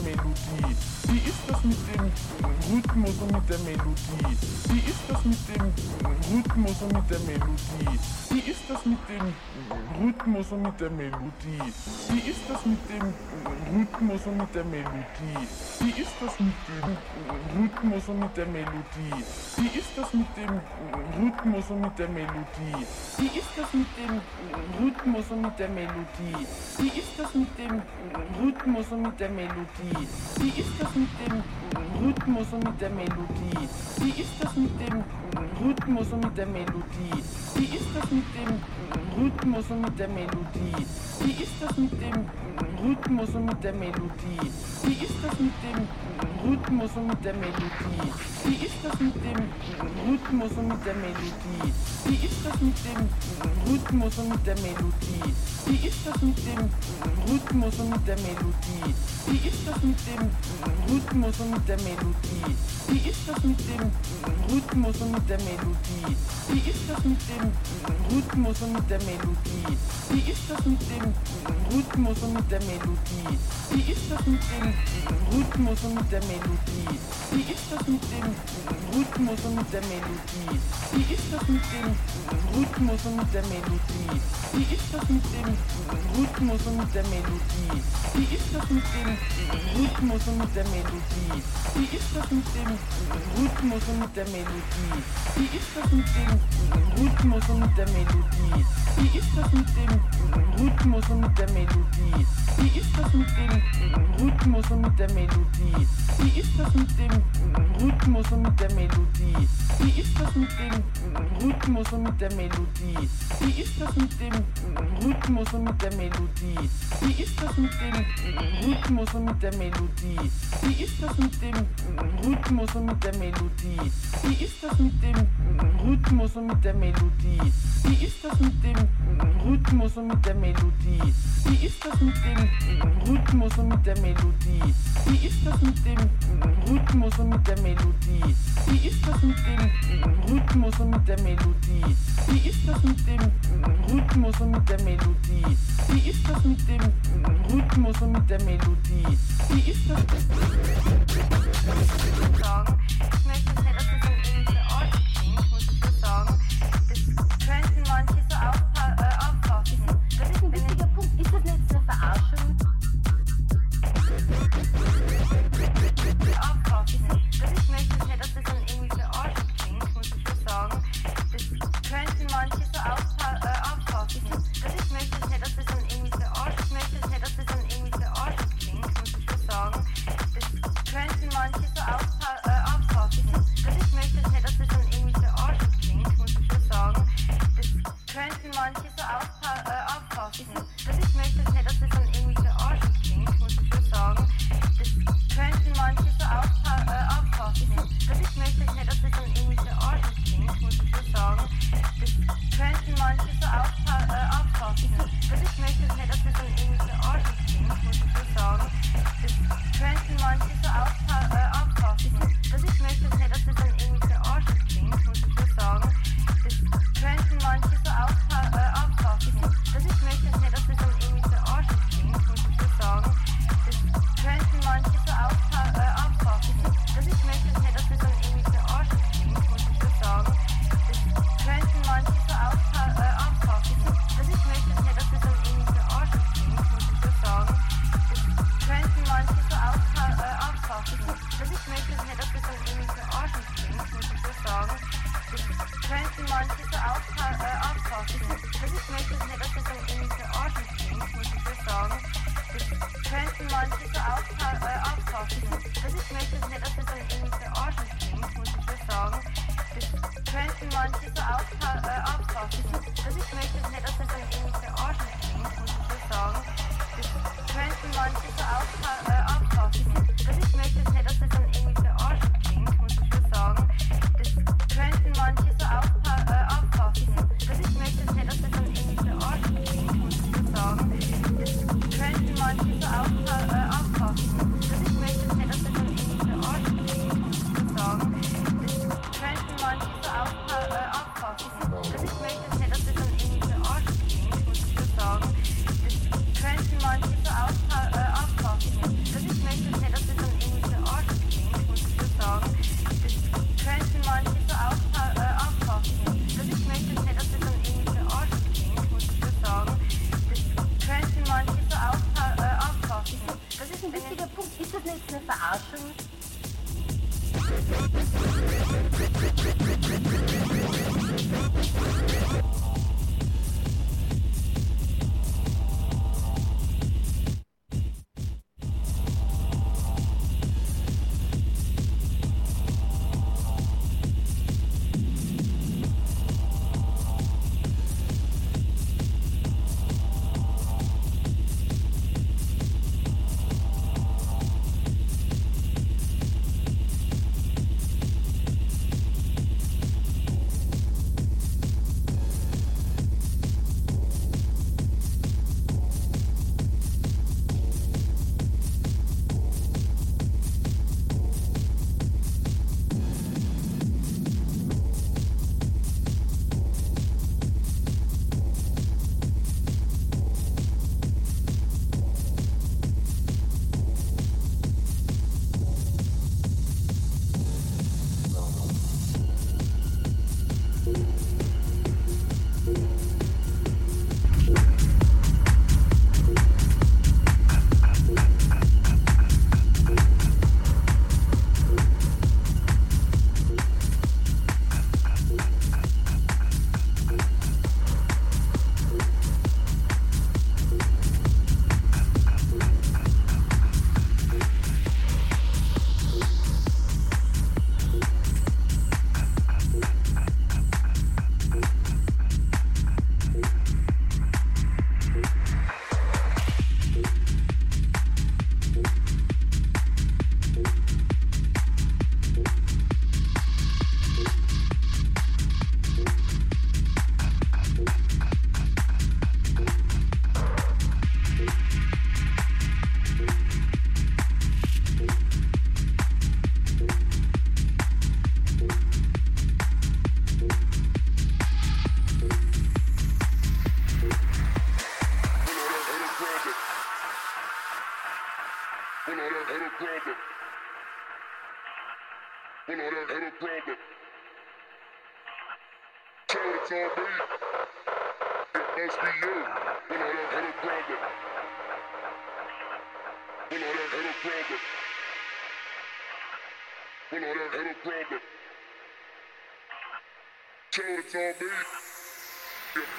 Melodie? Wie ist das mit dem Rhythmus und mit der Melodie? Rhythmus und mit der Melodie? Wie ist das mit dem Rhythmus und mit der Melodie? Wie ist das mit dem Rhythmus und mit der Melodie? Wie ist das mit dem Rhythmus und mit der Melodie? Wie ist das mit dem Rhythmus und mit der Melodie? Wie ist das mit dem Rhythmus und mit der Melodie? Wie ist das mit dem Rhythmus und mit der Melodie? Wie ist das mit dem Rhythmus und mit der Melodie? Wie ist das mit dem Rhythmus und mit der Melodie? Wie ist das mit dem Rhythmus und mit der Melodie? Wie ist das mit dem Rhythmus und mit der Melodie? Wie ist das mit dem Rhythmus und mit der Melodie? Wie ist das mit dem Rhythmus und mit der Melodie? Wie ist das mit dem Rhythmus und mit der Melodie? Wie ist das mit dem Rhythmus und mit der Melodie? Wie ist das mit dem Rhythmus und mit der Melodie? Wie ist das mit dem Rhythmus und mit der Melodie? Wie ist das mit dem Rhythmus und mit der Melodie? Wie ist das mit dem Rhythmus und mit der Melodie? Wie ist das mit dem Rhythmus und mit der Melodie? Wie ist das mit dem Rhythmus und mit der Melodie? Wie ist das mit dem Rhythmus und mit der Melodie? Wie ist das mit dem Rhythmus und mit der Melodie? Wie ist das mit dem Rhythmus und mit der Melodie? Wie ist das mit dem Rhythmus und mit der Melodie? Wie ist das mit dem Rhythmus und mit der Melodie? Wie ist das mit dem Rhythmus und mit der Melodie? Wie ist das mit dem Rhythmus und mit der Melodie? Wie ist das mit dem Rhythmus und mit der Melodie? Wie ist das mit dem Rhythmus und mit der Melodie? Wie ist das mit dem Rhythmus und mit der Melodie? Wie ist das mit dem Rhythmus und mit der Melodie? Wie ist das mit dem Rhythmus und mit der Melodie? Wie ist das mit dem Rhythmus und mit der Melodie? Wie ist das mit dem Rhythmus und mit der Melodie? Wie ist das mit dem Rhythmus und mit der Melodie? Wie ist das mit dem Rhythmus und mit der Melodie? Wie ist das mit dem Rhythmus und mit der Melodie? Wie ist das mit dem Rhythmus und mit der Melodie? Wie ist das mit dem Rhythmus und mit der Melodie? Wie ist das? Sagen. Ich möchte nicht, much.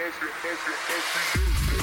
every, every, every, every.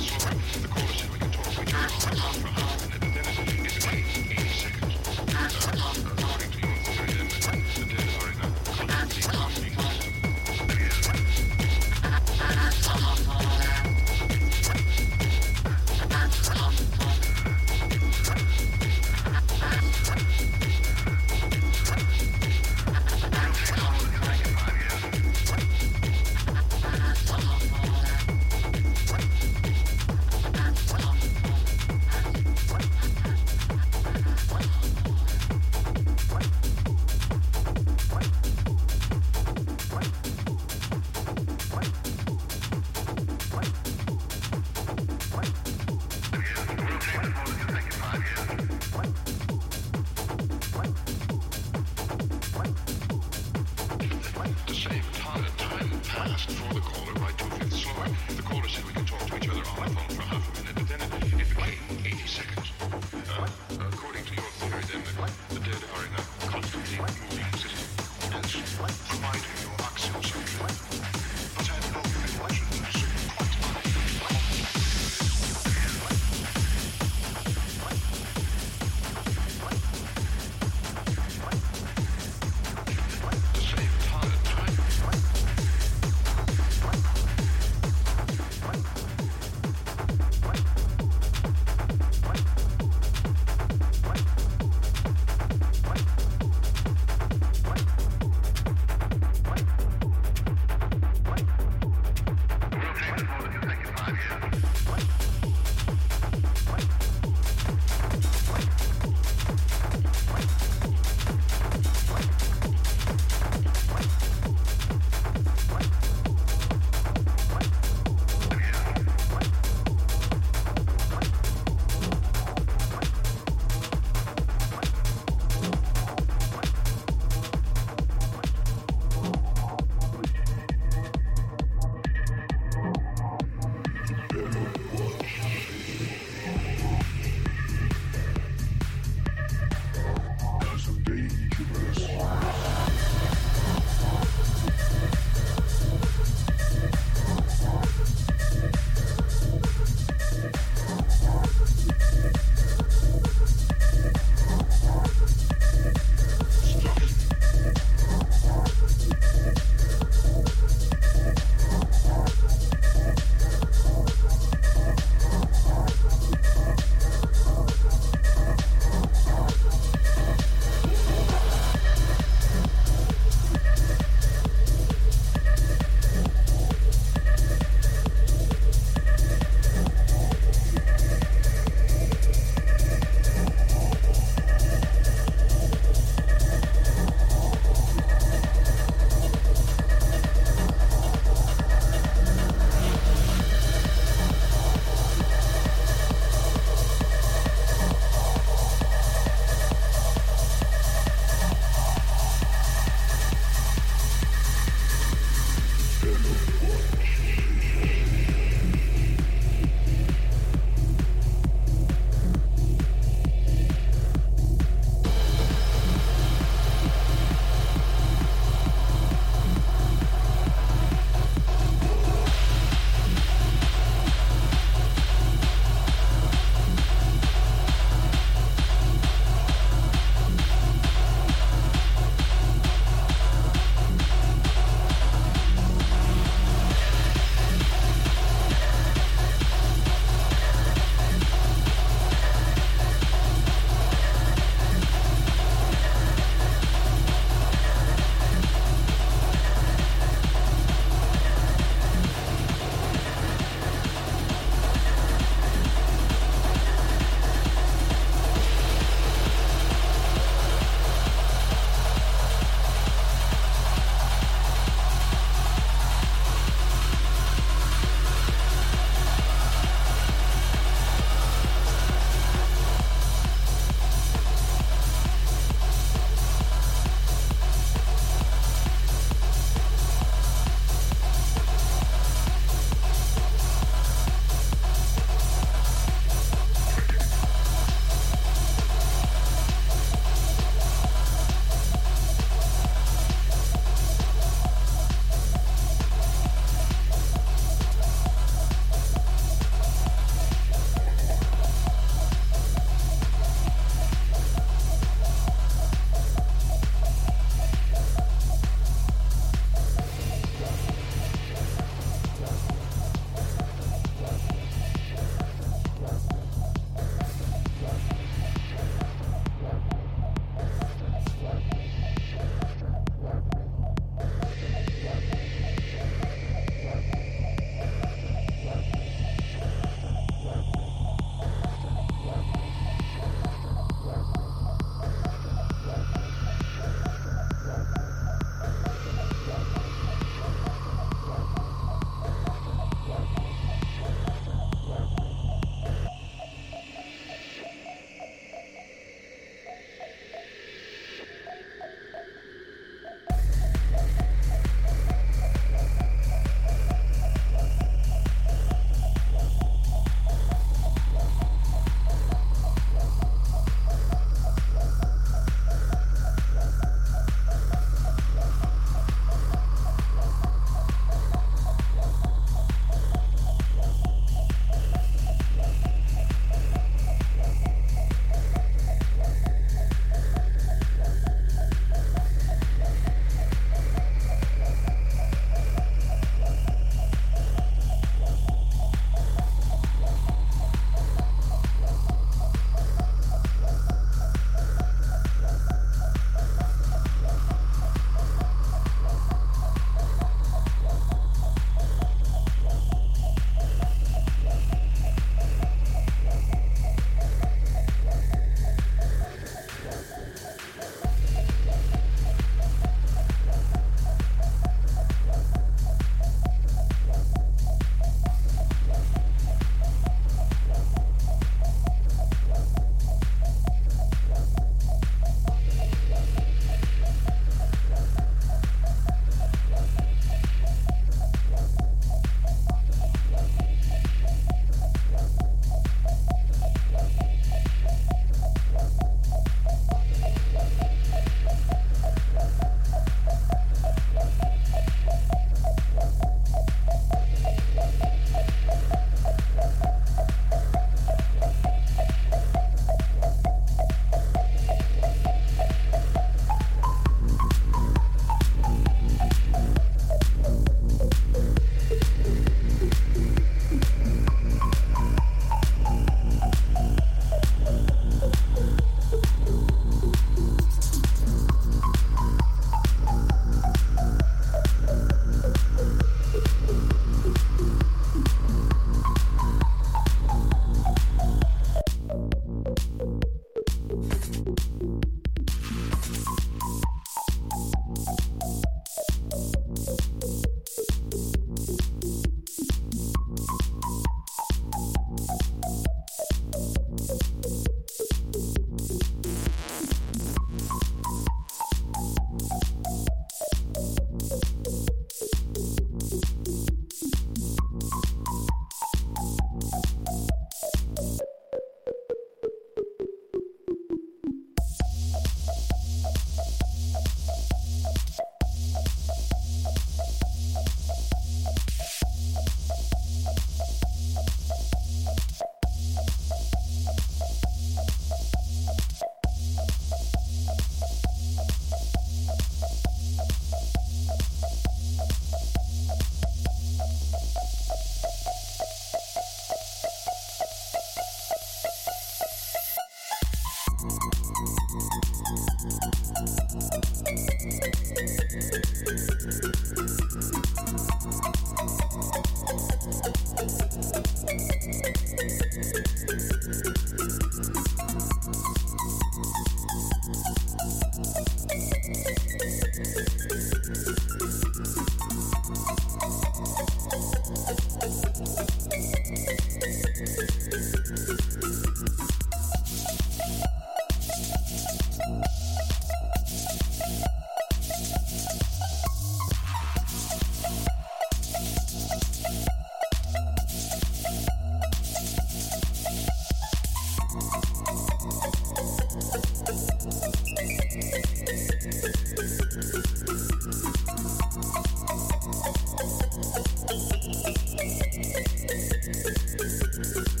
Yeah.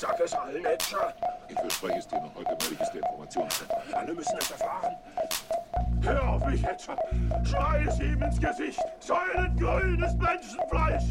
Sag es allen, Edger. Ich verspreche es dir noch heute neuligste Informationen. Alle müssen es erfahren. Mich, Edger. Schrei es ihm ins Gesicht. Säulengrünes Menschenfleisch.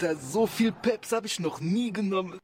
Alter, so viel Peps habe ich noch nie genommen.